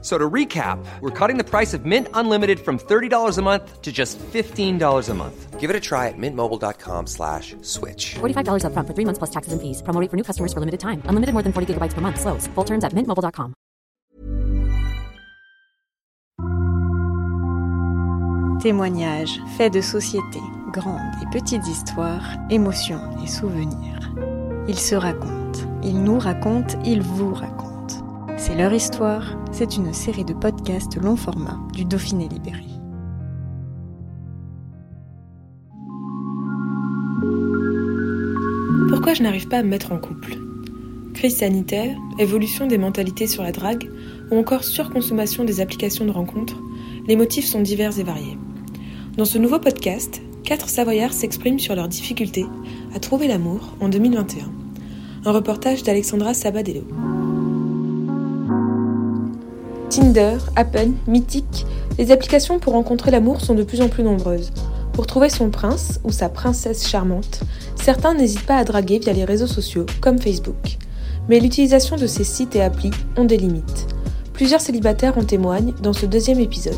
So to recap, we're cutting the price of Mint Unlimited from $30 a month to just $15 a month. Give it a try at mintmobile.com slash switch. $45 up front for three months plus taxes and fees. Promo rate for new customers for limited time. Unlimited more than 40 gigabytes per month. Slows. Full terms at mintmobile.com. Témoignages, faits de société, grandes et petites histoires, émotions et souvenirs. Ils se racontent, ils nous racontent, ils vous racontent. C'est leur histoire, c'est une série de podcasts long format du Dauphiné Libéré. Pourquoi je n'arrive pas à me mettre en couple? Crise sanitaire, évolution des mentalités sur la drague ou encore surconsommation des applications de rencontres, les motifs sont divers et variés. Dans ce nouveau podcast, quatre Savoyards s'expriment sur leurs difficultés à trouver l'amour en 2021. Un reportage d'Alexandra Sabadello. Tinder, Appen, Mythique, les applications pour rencontrer l'amour sont de plus en plus nombreuses. Pour trouver son prince ou sa princesse charmante, certains n'hésitent pas à draguer via les réseaux sociaux comme Facebook. Mais l'utilisation de ces sites et applis ont des limites. Plusieurs célibataires en témoignent dans ce deuxième épisode.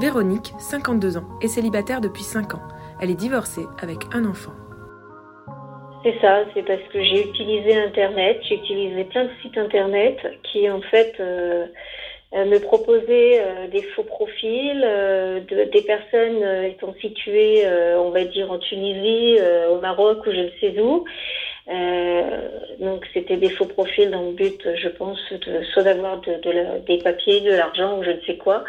Véronique, 52 ans, est célibataire depuis 5 ans. Elle est divorcée avec un enfant. C'est ça, c'est parce que j'ai utilisé Internet, j'ai utilisé plein de sites Internet qui en fait euh, euh, me proposaient euh, des faux profils, de, des personnes étant situées, on va dire, en Tunisie, au Maroc ou je ne sais où. donc c'était des faux profils dans le but, je pense, soit d'avoir de, des papiers, de l'argent ou je ne sais quoi.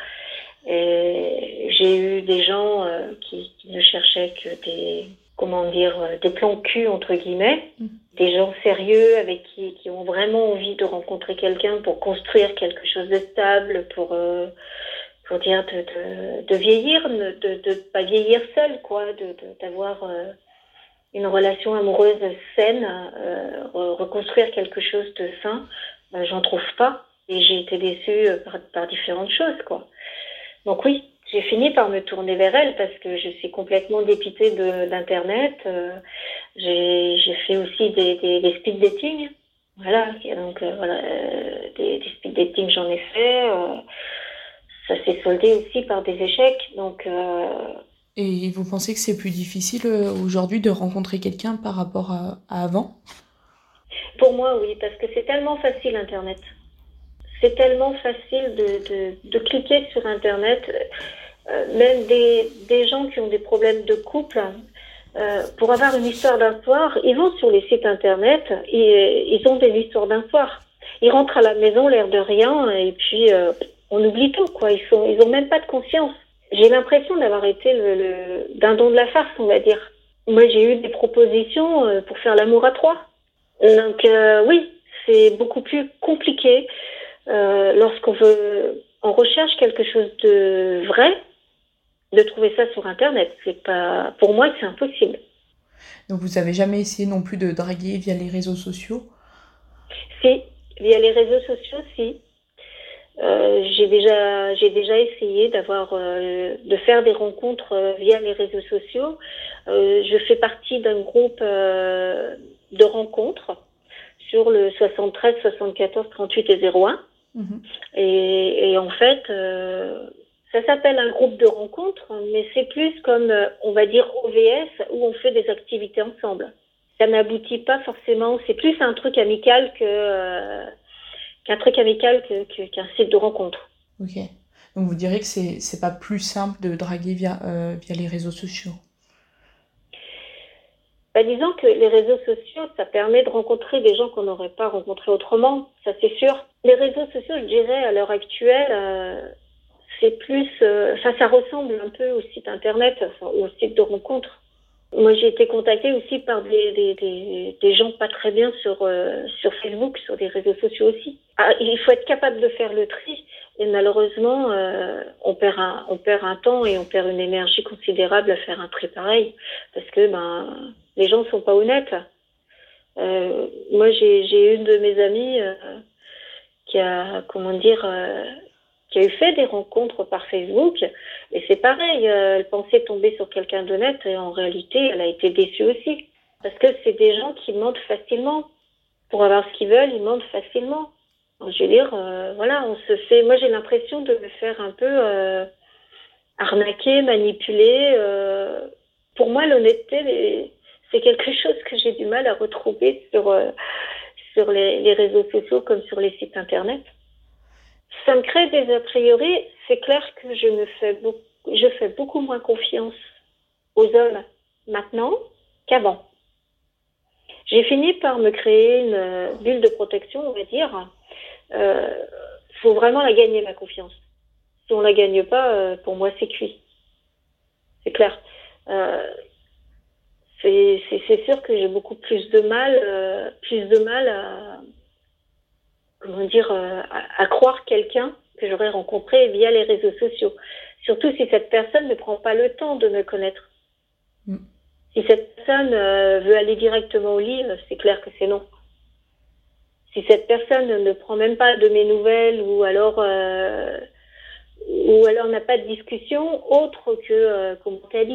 J'ai eu des gens qui ne cherchaient que des comment dire, euh, des plans cul, entre guillemets, mm. des gens sérieux avec qui, qui ont vraiment envie de rencontrer quelqu'un pour construire quelque chose de stable, pour, euh, pour dire de, de, de vieillir, de ne pas vieillir seul, quoi, d'avoir de, euh, une relation amoureuse saine, euh, reconstruire quelque chose de sain, ben, j'en trouve pas. Et j'ai été déçue par, par différentes choses, quoi. Donc oui, j'ai fini par me tourner vers elle parce que je suis complètement dépitée d'Internet. Euh, j'ai fait aussi des, des, des, speed dating. Voilà, donc euh, voilà, euh, des, des, speed dating j'en ai fait. ça s'est soldé aussi par des échecs. Donc. Et vous pensez que c'est plus difficile aujourd'hui de rencontrer quelqu'un par rapport à, à avant? Pour moi, oui, parce que c'est tellement facile Internet c'est tellement facile de, de, cliquer sur Internet. Euh, même des, des, gens qui ont des problèmes de couple, euh, pour avoir une histoire d'un soir, ils vont sur les sites Internet et ils ont des histoires d'un soir. Ils rentrent à la maison, l'air de rien, et puis euh, on oublie tout, quoi. Ils sont, ils même pas de conscience. J'ai l'impression d'avoir été le, le d'un don de la farce, on va dire. Moi, j'ai eu des propositions euh, pour faire l'amour à trois. Donc euh, oui, c'est beaucoup plus compliqué. Euh, lorsqu'on veut, on recherche quelque chose de vrai, de trouver ça sur Internet. C'est pas, pour moi, c'est impossible. Donc vous avez jamais essayé non plus de draguer via les réseaux sociaux? Si, via les réseaux sociaux, si. Euh, j'ai déjà, j'ai déjà essayé d'avoir, euh, de faire des rencontres euh, via les réseaux sociaux. Je fais partie d'un groupe de rencontres sur le 73, 74, 38 et 01. Mhm. Et, en fait, euh, ça s'appelle un groupe de rencontres, mais c'est plus comme, euh, on va dire, OVS, où on fait des activités ensemble. Ça n'aboutit pas forcément, c'est plus un truc amical euh, qu'un truc amical qu'un site de rencontre. Ok. Donc vous direz que c'est c'est pas plus simple de draguer via via les réseaux sociaux. Bah, disons que les réseaux sociaux, ça permet de rencontrer des gens qu'on n'aurait pas rencontrés autrement, ça c'est sûr. Les réseaux sociaux, je dirais, à l'heure actuelle, euh, c'est plus, euh, ça, ça ressemble un peu au site internet, enfin, au site de rencontre. Moi, j'ai été contactée aussi par des, des, gens pas très bien sur, euh, sur Facebook, sur des réseaux sociaux aussi. Ah, il faut être capable de faire le tri Et malheureusement, on, perd un, on perd un temps et on perd une énergie considérable à faire un tri pareil. Parce que ben, les gens sont pas honnêtes. Euh, moi, j'ai une de mes amies euh, qui a, comment dire, euh, qui a eu fait des rencontres par Facebook. Et c'est pareil, elle pensait tomber sur quelqu'un d'honnête et en réalité, elle a été déçue aussi. Parce que c'est des gens qui mentent facilement. Pour avoir ce qu'ils veulent, ils mentent facilement. je veux dire, voilà, on se fait. Moi, j'ai l'impression de me faire un peu arnaquer, manipuler. Pour moi, l'honnêteté, c'est quelque chose que j'ai du mal à retrouver sur, sur les, les réseaux sociaux comme sur les sites internet. Ça me crée des a priori. C'est clair que je me fais beaucoup, je fais beaucoup moins confiance aux hommes maintenant qu'avant. J'ai fini par me créer une euh, bulle de protection, on va dire. Il euh, faut vraiment la gagner, ma confiance. Si on la gagne pas, euh, pour moi, c'est cuit. C'est clair. Euh, c'est sûr que j'ai beaucoup plus de mal, plus de mal à, comment dire, à, croire quelqu'un que j'aurais rencontré via les réseaux sociaux. Surtout si cette personne ne prend pas le temps de me connaître. Mm. Si cette personne euh, veut aller directement au lit, euh, c'est clair que c'est non. Si cette personne ne prend même pas de mes nouvelles ou alors euh, ou alors n'a pas de discussion autre que comment t'es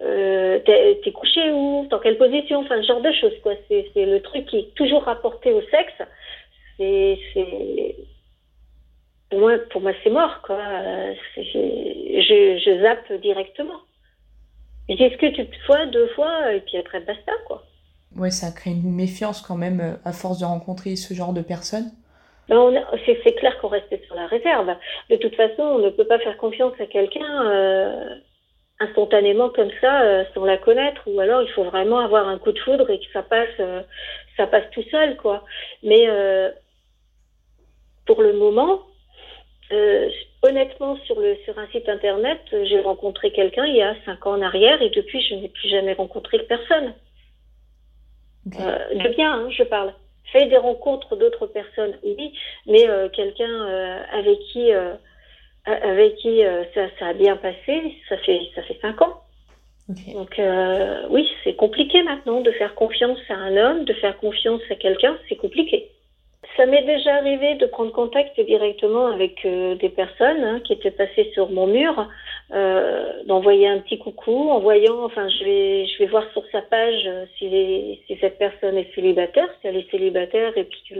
habillé, t'es couché où, dans quelle position, enfin ce genre de choses quoi. C'est le truc qui est toujours rapporté au sexe. C'est pour moi pour moi c'est mort quoi. Je, je zappe directement. Je discute une fois, deux fois, et puis après, basta, quoi. Ouais, ça crée une méfiance quand même euh, à force de rencontrer ce genre de personnes. C'est clair qu'on reste sur la réserve. De toute façon, on ne peut pas faire confiance à quelqu'un euh, instantanément comme ça, euh, sans la connaître, ou alors il faut vraiment avoir un coup de foudre et que ça passe, euh, ça passe tout seul, quoi. Mais euh, pour le moment, honnêtement, sur, le, sur un site internet, j'ai rencontré quelqu'un il y a cinq ans en arrière et depuis, je n'ai plus jamais rencontré personne. De bien, hein, je parle. Fait des rencontres d'autres personnes, oui, mais quelqu'un avec qui, avec qui ça, ça, a bien passé, ça fait, ça fait cinq ans. Donc oui, c'est compliqué maintenant de faire confiance à un homme, de faire confiance à quelqu'un, c'est compliqué. Ça m'est déjà arrivé de prendre contact directement avec euh, des personnes hein, qui étaient passées sur mon mur, euh, d'envoyer un petit coucou, en voyant, enfin, je vais, je vais voir sur sa page euh, si, les, si cette personne est célibataire, si elle est célibataire, et puis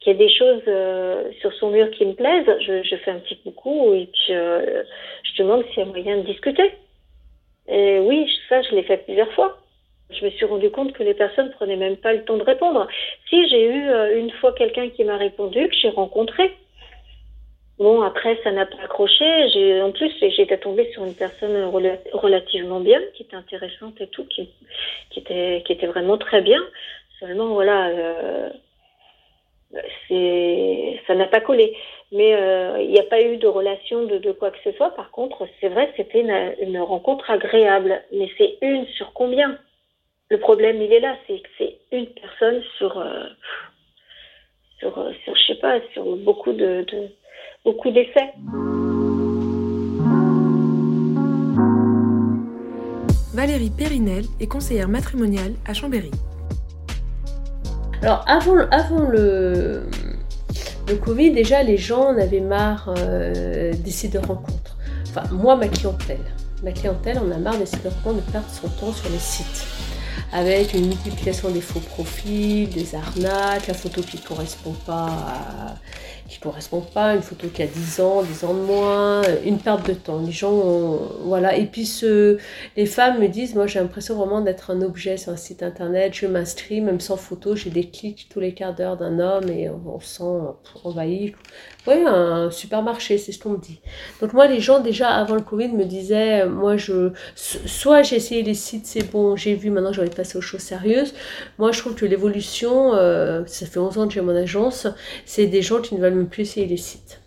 qu'il y a des choses euh, sur son mur qui me plaisent, je, je fais un petit coucou et puis je demande s'il y a moyen de discuter. Et oui, ça, je l'ai fait plusieurs fois. Je me suis rendu compte que les personnes prenaient même pas le temps de répondre. Si j'ai eu euh, une fois quelqu'un qui m'a répondu, que j'ai rencontré. Bon, après, ça n'a pas accroché. En plus, j'étais tombée sur une personne relativement bien, qui était intéressante et tout, qui, qui était, qui était vraiment très bien. Seulement, voilà, euh, ça n'a pas collé. Mais euh, il n'y a pas eu de relation de, quoi que ce soit. Par contre, c'est vrai, c'était une, rencontre agréable. Mais c'est une sur combien? Le problème, il est là, c'est que c'est une personne sur, euh, euh, sur, je sais pas, sur beaucoup de, de beaucoup d'essais. Valérie Périnel est conseillère matrimoniale à Chambéry. Alors avant, le, Covid, déjà les gens en avaient marre euh, des sites de rencontres. Enfin, moi, ma clientèle. Ma clientèle, on a marre des de rencontres de perdre son temps sur les sites avec une multiplication des faux profils, des arnaques, la photo qui ne correspond pas correspond pas, une photo qui a 10 ans, 10 ans de moins, une perte de temps. Les gens, voilà. Et puis les femmes me disent, moi j'ai l'impression vraiment d'être un objet sur un site internet, je m'inscris, même sans photo, j'ai des clics tous les quarts d'heure d'un homme et on, se sent envahi. Oui, un supermarché, c'est ce qu'on me dit. Donc moi, les gens déjà avant le Covid me disaient, moi je, soit j'ai essayé les sites, c'est bon, j'ai vu, maintenant je vais aux choses sérieuses. Moi je trouve que l'évolution, euh, ça fait 11 ans que j'ai mon agence, c'est des gens qui ne veulent plus essayer les sites.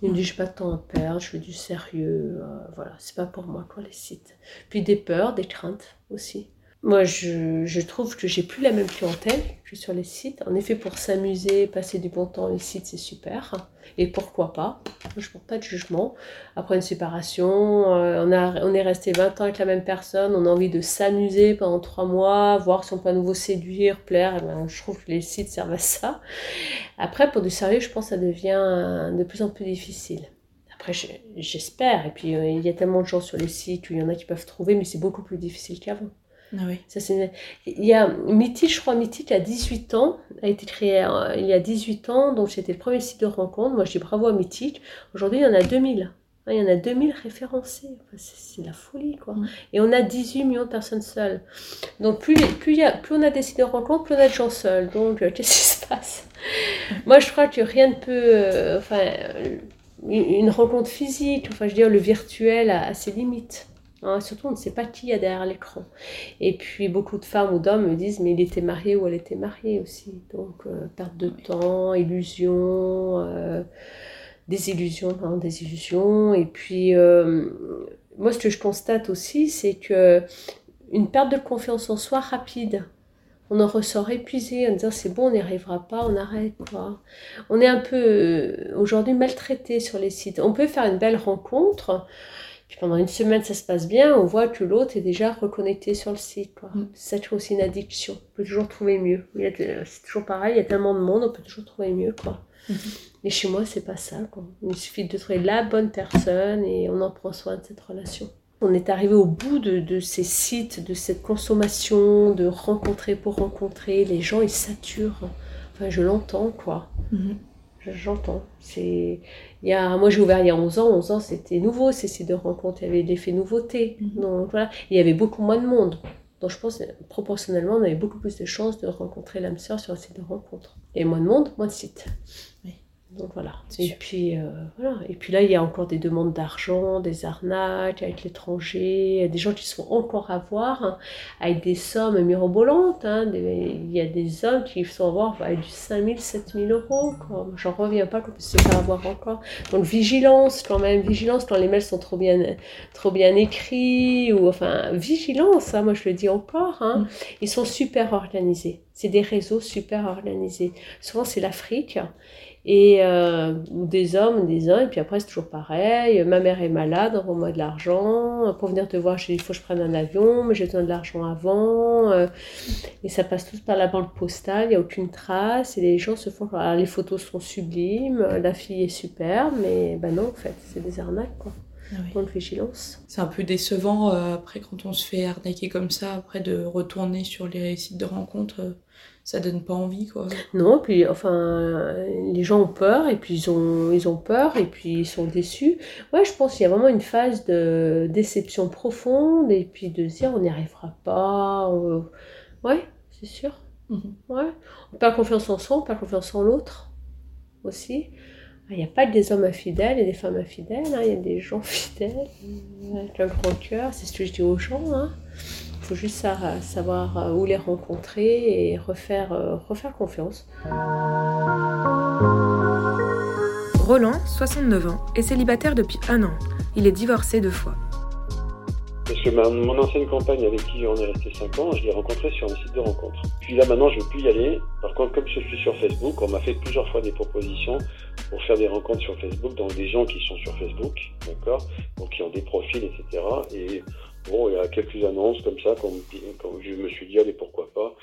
Il me je pas de temps à perdre, je veux du sérieux, euh, voilà, c'est pas pour moi, quoi, les sites. Puis des peurs, des craintes aussi. Moi, je, trouve que j'ai plus la même clientèle que sur les sites. En effet, pour s'amuser, passer du bon temps, les sites, c'est super. Et pourquoi pas? Je ne porte pas de jugement. Après une séparation, euh, on, est resté 20 ans avec la même personne, on a envie de s'amuser pendant 3 mois, voir si on peut à nouveau séduire, plaire. Et ben, je trouve que les sites servent à ça. Après, pour du sérieux, je pense que ça devient de plus en plus difficile. Après, j'espère. Et puis, euh, il y a tellement de gens sur les sites où il y en a qui peuvent trouver, mais c'est beaucoup plus difficile qu'avant. Ah oui. Ça. Il y a Mythique, je crois, Mythique a 18 ans, a été créé euh, il y a 18 ans, donc c'était le premier site de rencontre. Moi, je dis bravo à Mythique. Aujourd'hui, il y en a 2000. Il y en a 2000 référencés. c'est, la folie, quoi. Et on a 18 millions de personnes seules. Donc, plus, plus, y a, plus on a des sites de rencontre, plus on a de gens seuls. Donc, euh, qu'est-ce qui se passe? Moi, je crois que rien ne peut. Euh, enfin, une rencontre physique, enfin, je veux dire, le virtuel a ses limites. Hein, surtout, on ne sait pas qui y a derrière l'écran. Et puis, beaucoup de femmes ou d'hommes me disent, mais il était marié ou elle était mariée aussi. Donc, euh, perte de temps, illusion, euh, désillusion, des désillusion. Et puis, euh, moi, ce que je constate aussi, c'est que une perte de confiance en soi rapide. On en ressort épuisé en disant c'est bon, on n'y arrivera pas, on arrête quoi. On est un peu aujourd'hui maltraité sur les sites. On peut faire une belle rencontre, puis pendant une semaine, ça se passe bien, on voit que l'autre est déjà reconnecté sur le site. Quoi. Mm. C'est aussi une addiction. On peut toujours trouver mieux. C'est toujours pareil, il y a tellement de monde, on peut toujours trouver mieux. Quoi. Mm-hmm. Mais chez moi, c'est pas ça. Quoi. Il suffit de trouver la bonne personne et on en prend soin de cette relation. On est arrivé au bout de, de, ces sites, de cette consommation, de rencontrer pour rencontrer. Les gens, ils saturent. Enfin, je l'entends, quoi. Mm-hmm. J'entends. C'est, il y a, moi j'ai ouvert il y a 11 ans. 11 ans c'était nouveau ces sites de rencontres. Il y avait l'effet nouveauté. Mhm. Donc voilà. Il y avait beaucoup moins de monde. Donc je pense proportionnellement on avait beaucoup plus de chances de rencontrer l'âme sœur sur un site de rencontre. Et moins de monde, moins de sites. Oui. Donc voilà. Et puis, euh, voilà. Et puis là, il y a encore des demandes d'argent, des arnaques avec l'étranger, des gens qui sont encore à voir hein, avec des sommes mirobolantes. Hein, il y a des hommes qui sont à voir avec du 5000, 7000 euros. J'en reviens pas qu'on puisse se faire avoir encore. Donc vigilance quand même, vigilance quand les mails sont trop bien, trop bien écrits. Ou, enfin, vigilance, hein, moi je le dis encore. Hein. Mm. Ils sont super organisés. C'est des réseaux super organisés. Souvent c'est l'Afrique et euh, des hommes, des uns, et puis après c'est toujours pareil, ma mère est malade, envoie-moi de l'argent, pour venir te voir, il faut que je prenne un avion, mais j'ai besoin de l'argent avant, euh, et ça passe tout par la banque postale, il n'y a aucune trace, et les gens se font, alors, les photos sont sublimes, la fille est super, mais ben non en fait, c'est des arnaques quoi. Ah vigilance. C'est un peu décevant euh, après quand on se fait arnaquer comme ça, après de retourner sur les sites de rencontres ça donne pas envie quoi. Non, puis enfin les gens ont peur et puis ils ont ils ont peur et puis ils sont déçus. Ouais, je pense qu'il y a vraiment une phase de déception profonde et puis de se dire on n'y arrivera pas. Ouais, c'est sûr. Mhm. Ouais. On perd confiance en soi, on perd confiance en l'autre aussi. Il n'y a pas que des hommes infidèles et des femmes infidèles, hein. il y a des gens fidèles avec un grand cœur, c'est ce que je dis aux gens. Hein faut juste savoir euh, où les rencontrer et refaire, euh, refaire confiance. Roland, 69 ans, est célibataire depuis un an. Il est divorcé deux fois. Parce que mon ancienne compagne avec qui on est resté 5 ans, je l'ai rencontrée sur un site de rencontre. Puis là maintenant, je ne veux plus y aller. Par contre, comme je suis sur Facebook, on m'a fait plusieurs fois des propositions pour faire des rencontres sur Facebook dans des gens qui sont sur Facebook, d'accord Donc qui ont des profils, etc. Et Bon, il y a quelques annonces comme ça, comme, je me suis dit, allez, pourquoi pas.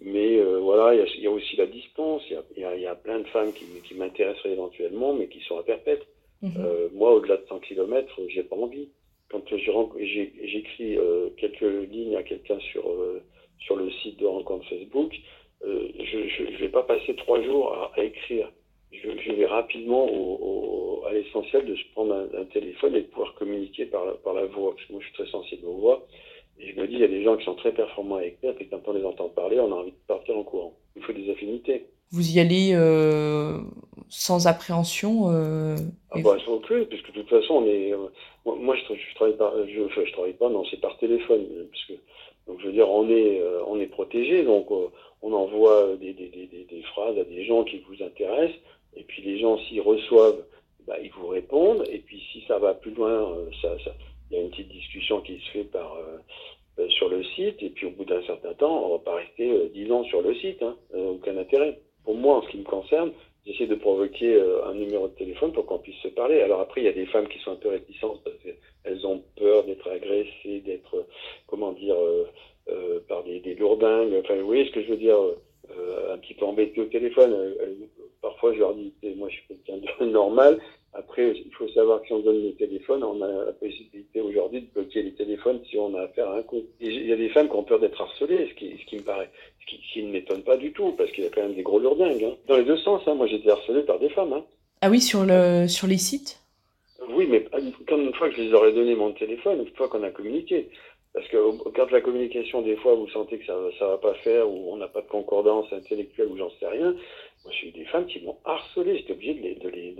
Mais euh, voilà, il y, a, aussi la distance. Il y a, plein de femmes qui, m'intéresseraient éventuellement, mais qui sont à perpète. Mhm. Euh, moi, au-delà de 100 km, j'ai pas envie. Quand j'écris euh, quelques lignes à quelqu'un sur, sur le site de rencontre Facebook, je ne vais pas passer trois jours à écrire je, vais rapidement au, à l'essentiel de se prendre un, téléphone et de pouvoir communiquer par la, par la voix. Parce que moi, je suis très sensible aux voix. Et je me dis, il y a des gens qui sont très performants à écrire, et quand on les entend parler, on a envie de partir en courant. Il faut des affinités. Vous y allez euh, sans appréhension euh, ah bah, sans plus, parce que de toute façon, on est. Euh, moi, je, je, travaille pas. Je, enfin, je travaille pas, non, c'est par téléphone. Parce que, donc, je veux dire, on est, euh, on est protégé, donc on envoie des, des, des, des, phrases à des gens qui vous intéressent. Et puis les gens, s'y reçoivent, bah, ils vous répondent. Et puis si ça va plus loin, euh, ça, il y a une petite discussion qui se fait euh, euh, sur le site, et puis au bout d'un certain temps, on va pas rester 10 ans sur le site, hein, aucun intérêt. Pour moi, en ce qui me concerne, j'essaie de provoquer un numéro de téléphone pour qu'on puisse se parler. Alors après, il y a des femmes qui sont un peu réticentes parce qu'elles ont peur d'être agressées, d'être, comment dire, par des, des lourdingues. Enfin, vous voyez ce que je veux dire euh, un petit peu embêté au téléphone. Euh, euh, parfois, je leur dis, moi, je suis quelqu'un de normal. Après, il faut savoir que si on donne le téléphone, on a la possibilité aujourd'hui de bloquer les téléphones si on a affaire à un coup. Il y a des femmes qui ont peur d'être harcelées, ce qui, ce qui me paraît, ce qui, ne m'étonne pas du tout, parce qu'il y a quand même des gros lourdingues. Hein. Dans les deux sens, hein. moi j'ai été harcelé par des femmes. Hein. Ah oui, sur, le, sur les sites? Oui, mais quand une fois que je les aurais donné mon téléphone, une fois qu'on a communiqué, parce que quand la communication, des fois, vous sentez que ça ne va pas faire, ou on n'a pas de concordance intellectuelle, ou j'en sais rien, moi, j'ai eu des femmes qui m'ont harcelé. J'étais obligé de les, de, les,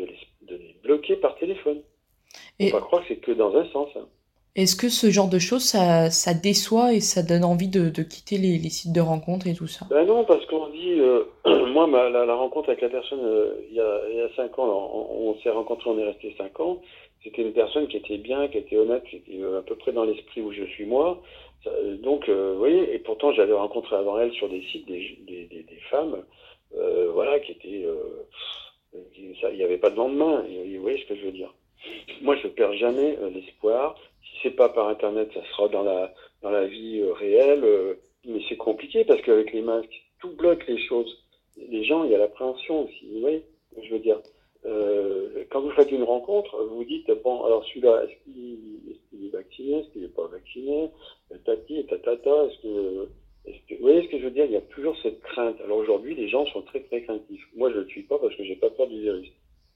de, les, bloquer par téléphone. Et... On va croire que c'est que dans un sens. Hein. Est-ce que ce genre de choses, ça, ça déçoit et ça donne envie de, de quitter les, les, sites de rencontres et tout ça? Ben non, parce qu'on dit, euh, moi, ma, la, rencontre avec la personne, euh, il, y a, il y a cinq ans, on, on s'est rencontrés, on est resté cinq ans c'était une personne qui était bien, qui était honnête, qui était euh, à peu près dans l'esprit où je suis moi. Donc, euh, vous voyez, et pourtant j'avais rencontré avant elle sur des sites des, des, des, des femmes, euh, voilà, qui étaient, euh, il n'y avait pas de lendemain. vous voyez ce que je veux dire Moi, je perds jamais euh, l'espoir. Si c'est pas par internet, ça sera dans la dans la vie réelle. mais c'est compliqué parce qu'avec les masques, tout bloque les choses. Les gens, il y a l'appréhension aussi. Vous voyez je veux dire euh, quand vous faites une rencontre, vous dites bon, alors celui-là, est-ce qu'il est, vacciné, est-ce qu'il n'est pas vacciné, tati, tatata, est-ce que, est-ce que, vous voyez ce que je veux dire Il y a toujours cette crainte. Alors aujourd'hui, les gens sont très très craintifs. Moi, je ne le suis pas parce que j'ai pas peur du virus.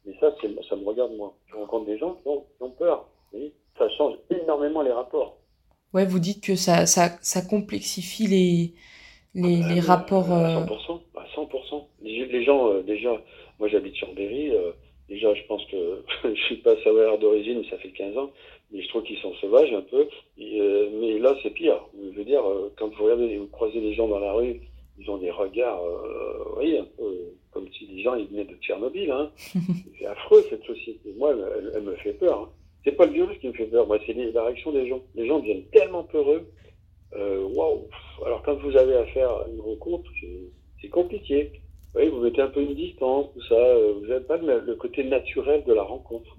Mais ça, ça me regarde moi. Je rencontre des gens qui ont, qui ont peur. Ça change énormément les rapports. Ouais, vous dites que ça, ça, ça complexifie les, les, les rapports. À 100%. À 100%. Les, les gens, euh, déjà, moi, j'habite sur Berry. Euh, déjà, je pense que je suis pas sauveur d'origine, ça fait 15 ans, mais je trouve qu'ils sont sauvages un peu. Euh, mais là, c'est pire. Je veux dire, euh, quand vous regardez, vous croisez les gens dans la rue, ils ont des regards, vous voyez, un peu comme si les gens ils venaient de Tchernobyl. Hein. c'est affreux cette société. Moi, elle, me fait peur. Hein. C'est pas le virus qui me fait peur, moi, c'est la réaction des gens. Les gens deviennent tellement peureux. Waouh Alors quand vous avez affaire à une rencontre, c'est compliqué. Oui, vous mettez un peu une distance, tout ça. Euh, vous n'avez pas le, côté naturel de la rencontre.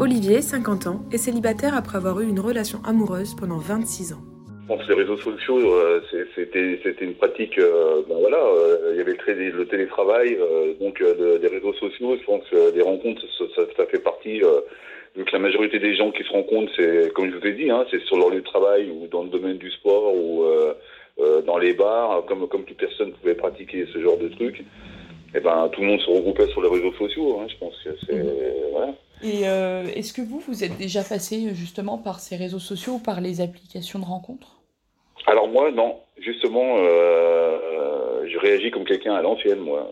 Olivier, 50 ans, est célibataire après avoir eu une relation amoureuse pendant 26 ans. Je pense que les réseaux sociaux, euh, c'était une pratique. Euh, ben voilà, il y avait le, télétravail, donc des réseaux sociaux. Je pense que les rencontres, ça, ça fait partie que la majorité des gens qui se rencontrent, c'est, comme je vous ai dit, hein, c'est sur leur lieu de travail ou dans le domaine du sport ou euh, euh, dans les bars, comme, comme toute personne pouvait pratiquer ce genre de trucs. Et eh ben, tout le monde se regroupait sur les réseaux sociaux. Hein, je pense que c'est. Mhm. Voilà. Et euh, est-ce que vous, vous êtes déjà passé justement par ces réseaux sociaux ou par les applications de rencontres? Alors moi, non. Justement, je réagis comme quelqu'un à l'ancienne, moi.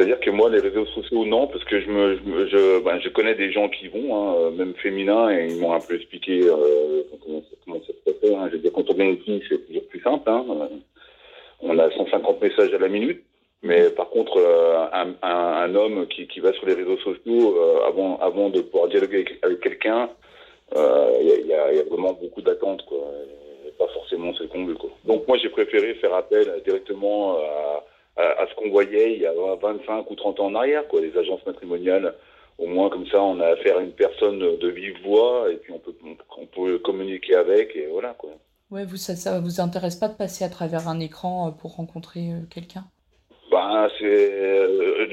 C'est-à-dire que moi, les réseaux sociaux, non, parce que je ben, je connais des gens qui vont, hein, même féminins, et ils m'ont un peu expliqué euh, comment, ça, se passe. Hein. Je veux dire, quand on est une fille, c'est toujours plus simple. Hein. On a 150 messages à la minute. Mais par contre, euh, un, un, homme qui, qui va sur les réseaux sociaux, euh, avant, avant de pouvoir dialoguer avec, quelqu'un, il euh, y, a, vraiment beaucoup d'attentes. Quoi. pas forcément ce qu'on veut. Donc moi, j'ai préféré faire appel directement à à, ce qu'on voyait il y a 25 ou 30 ans en arrière, quoi, les agences matrimoniales. Au moins, comme ça, on a affaire à une personne de vive voix et puis on peut, on, peut communiquer avec et voilà, quoi. Ouais, vous, ça, ça vous intéresse pas de passer à travers un écran euh, pour rencontrer euh, quelqu'un? Ben, c'est. Euh,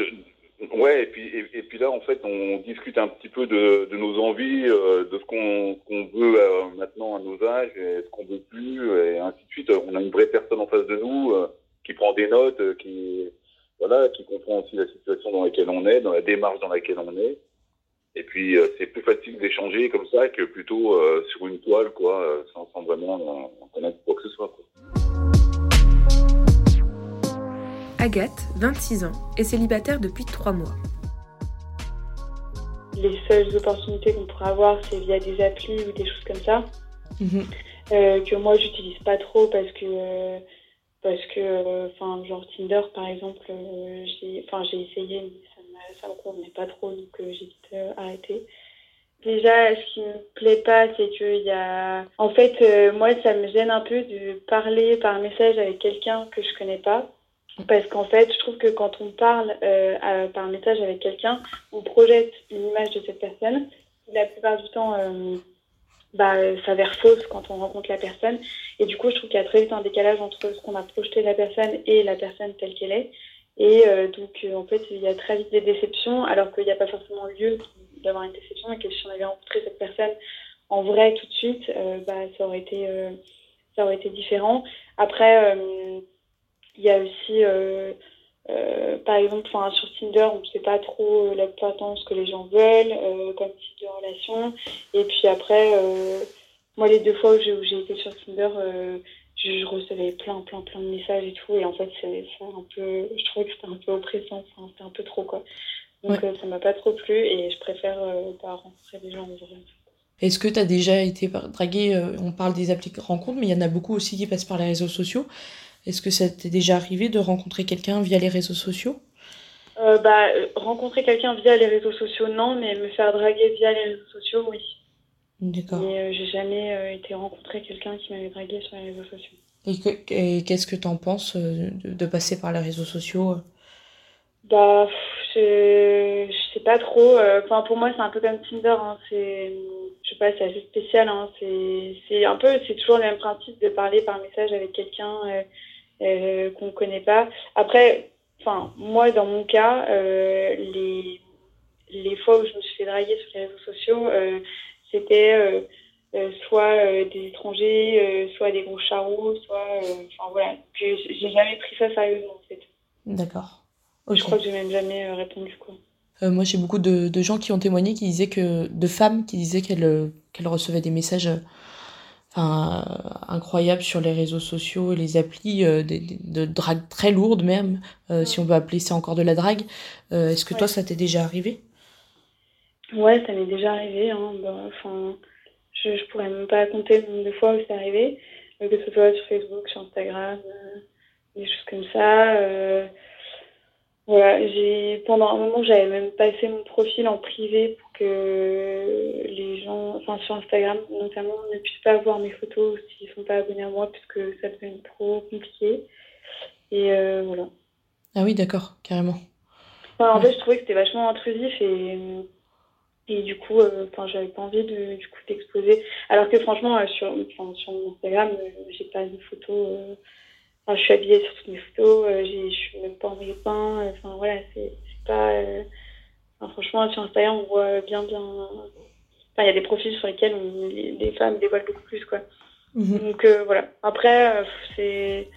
ouais, et puis, et, puis là, en fait, on discute un petit peu de, de nos envies, de ce qu'on veut maintenant à nos âges et ce qu'on veut plus, et ainsi de suite. On a une vraie personne en face de nous qui prend des notes, euh, qui voilà, qui comprend aussi la situation dans laquelle on est, dans la démarche dans laquelle on est. Et puis euh, c'est plus facile d'échanger comme ça que plutôt euh, sur une toile, quoi, sans, sans vraiment connaître quoi que ce soit. Quoi. Agathe, 26 ans, est célibataire depuis 3 mois. Les seules opportunités qu'on pourrait avoir, c'est via des applis ou des choses comme ça. Mhm. que moi, j'utilise pas trop parce que parce que enfin genre Tinder par exemple euh, j'ai essayé mais ça ça me convenait pas trop, donc j'ai vite arrêté. Déjà, ce qui me plaît pas, c'est qu'il y a. En fait, moi, ça me gêne un peu de parler par message avec quelqu'un que je connais pas. Parce qu'en fait, je trouve que quand on parle euh, par message avec quelqu'un, on projette une image de cette personne. La plupart du temps, euh, bah, s'avère fausse quand on rencontre la personne. Et du coup, je trouve qu'il y a très vite un décalage entre ce qu'on a projeté de la personne et la personne telle qu'elle est. Et euh, donc, euh, en fait, il y a très vite des déceptions, alors qu'il n'y a pas forcément lieu d'avoir une déception. Et que si on avait rencontré cette personne en vrai tout de suite, bah, ça aurait été, ça aurait été différent. Après il y a aussi, euh, euh, par exemple, sur Tinder, on ne sait pas trop la ce que les gens veulent euh, comme type de relation. Et puis après, moi, les deux fois où j'ai été sur Tinder, je, recevais plein, plein, plein de messages et tout. Et en fait, c'est un peu, je trouvais que c'était un peu oppressant, c'était un peu trop, quoi. Donc, ça m'a pas trop plu et je préfère pas rencontrer des gens en vrai. Est-ce que tu as déjà été dragué On parle des applis rencontres, mais il y en a beaucoup aussi qui passent par les réseaux sociaux. Est-ce que ça t'est déjà arrivé de rencontrer quelqu'un via les réseaux sociaux euh, bah, rencontrer quelqu'un via les réseaux sociaux, non, mais me faire draguer via les réseaux sociaux, oui. D'accord. Mais euh, j'ai jamais euh, été rencontrer quelqu'un qui m'avait dragué sur les réseaux sociaux. Et, qu'est-ce que tu en penses de, passer par les réseaux sociaux Bah, je, je sais pas trop. Enfin, pour moi, c'est un peu comme Tinder. Hein. C'est, je sais pas, c'est assez spécial. Hein. C'est, un peu, c'est toujours le même principe de parler par message avec quelqu'un euh, qu'on ne connaît pas. Après, enfin, moi, dans mon cas, euh, les, les fois où je me suis fait draguer sur les réseaux sociaux, euh, c'était soit des étrangers, soit des gros charros, soit. Enfin, voilà. J'ai jamais pris ça sérieusement, en fait. D'accord. Je crois que j'ai même jamais répondu, quoi. moi, j'ai beaucoup de, de, gens qui ont témoigné, qui disaient que de femmes qui disaient qu'elles qu'elles recevaient des messages incroyable sur les réseaux sociaux et les applis euh, de, drague très lourdes même, euh, si on veut appeler ça encore de la drague. Euh, est-ce que toi, ça t'est déjà arrivé? Ouais, ça m'est déjà arrivé. Hein. Bah, enfin, je, je pourrais même pas compter le nombre de fois où c'est arrivé, que ce soit sur Facebook, sur Instagram, des choses comme ça. Voilà, j'ai pendant un moment j'avais même passé mon profil en privé pour que les gens, enfin sur Instagram notamment, ne puissent pas voir mes photos s'ils sont pas abonnés à moi puisque ça devient trop compliqué. Et euh, voilà. Ah oui, d'accord, carrément. en fait, je trouvais que c'était vachement intrusif et et du coup, euh, enfin, j'avais pas envie de du coup d'exposer. Alors que franchement, euh, sur, sur mon Instagram, j'ai pas de photos je suis habillée sur toutes mes photos, euh, je suis même pas en maillot Enfin, voilà, c'est pas. Euh, franchement, sur Instagram, on voit bien, bien. Enfin, il y a des profils sur lesquels les, femmes dévoilent beaucoup plus, quoi. Mhm. Donc, euh, voilà. Après, c'est.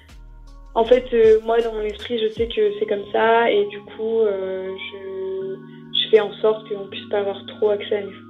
En fait, moi, dans mon esprit, je sais que c'est comme ça, et du coup, je, je fais en sorte qu'on puisse pas avoir trop accès à mes photos.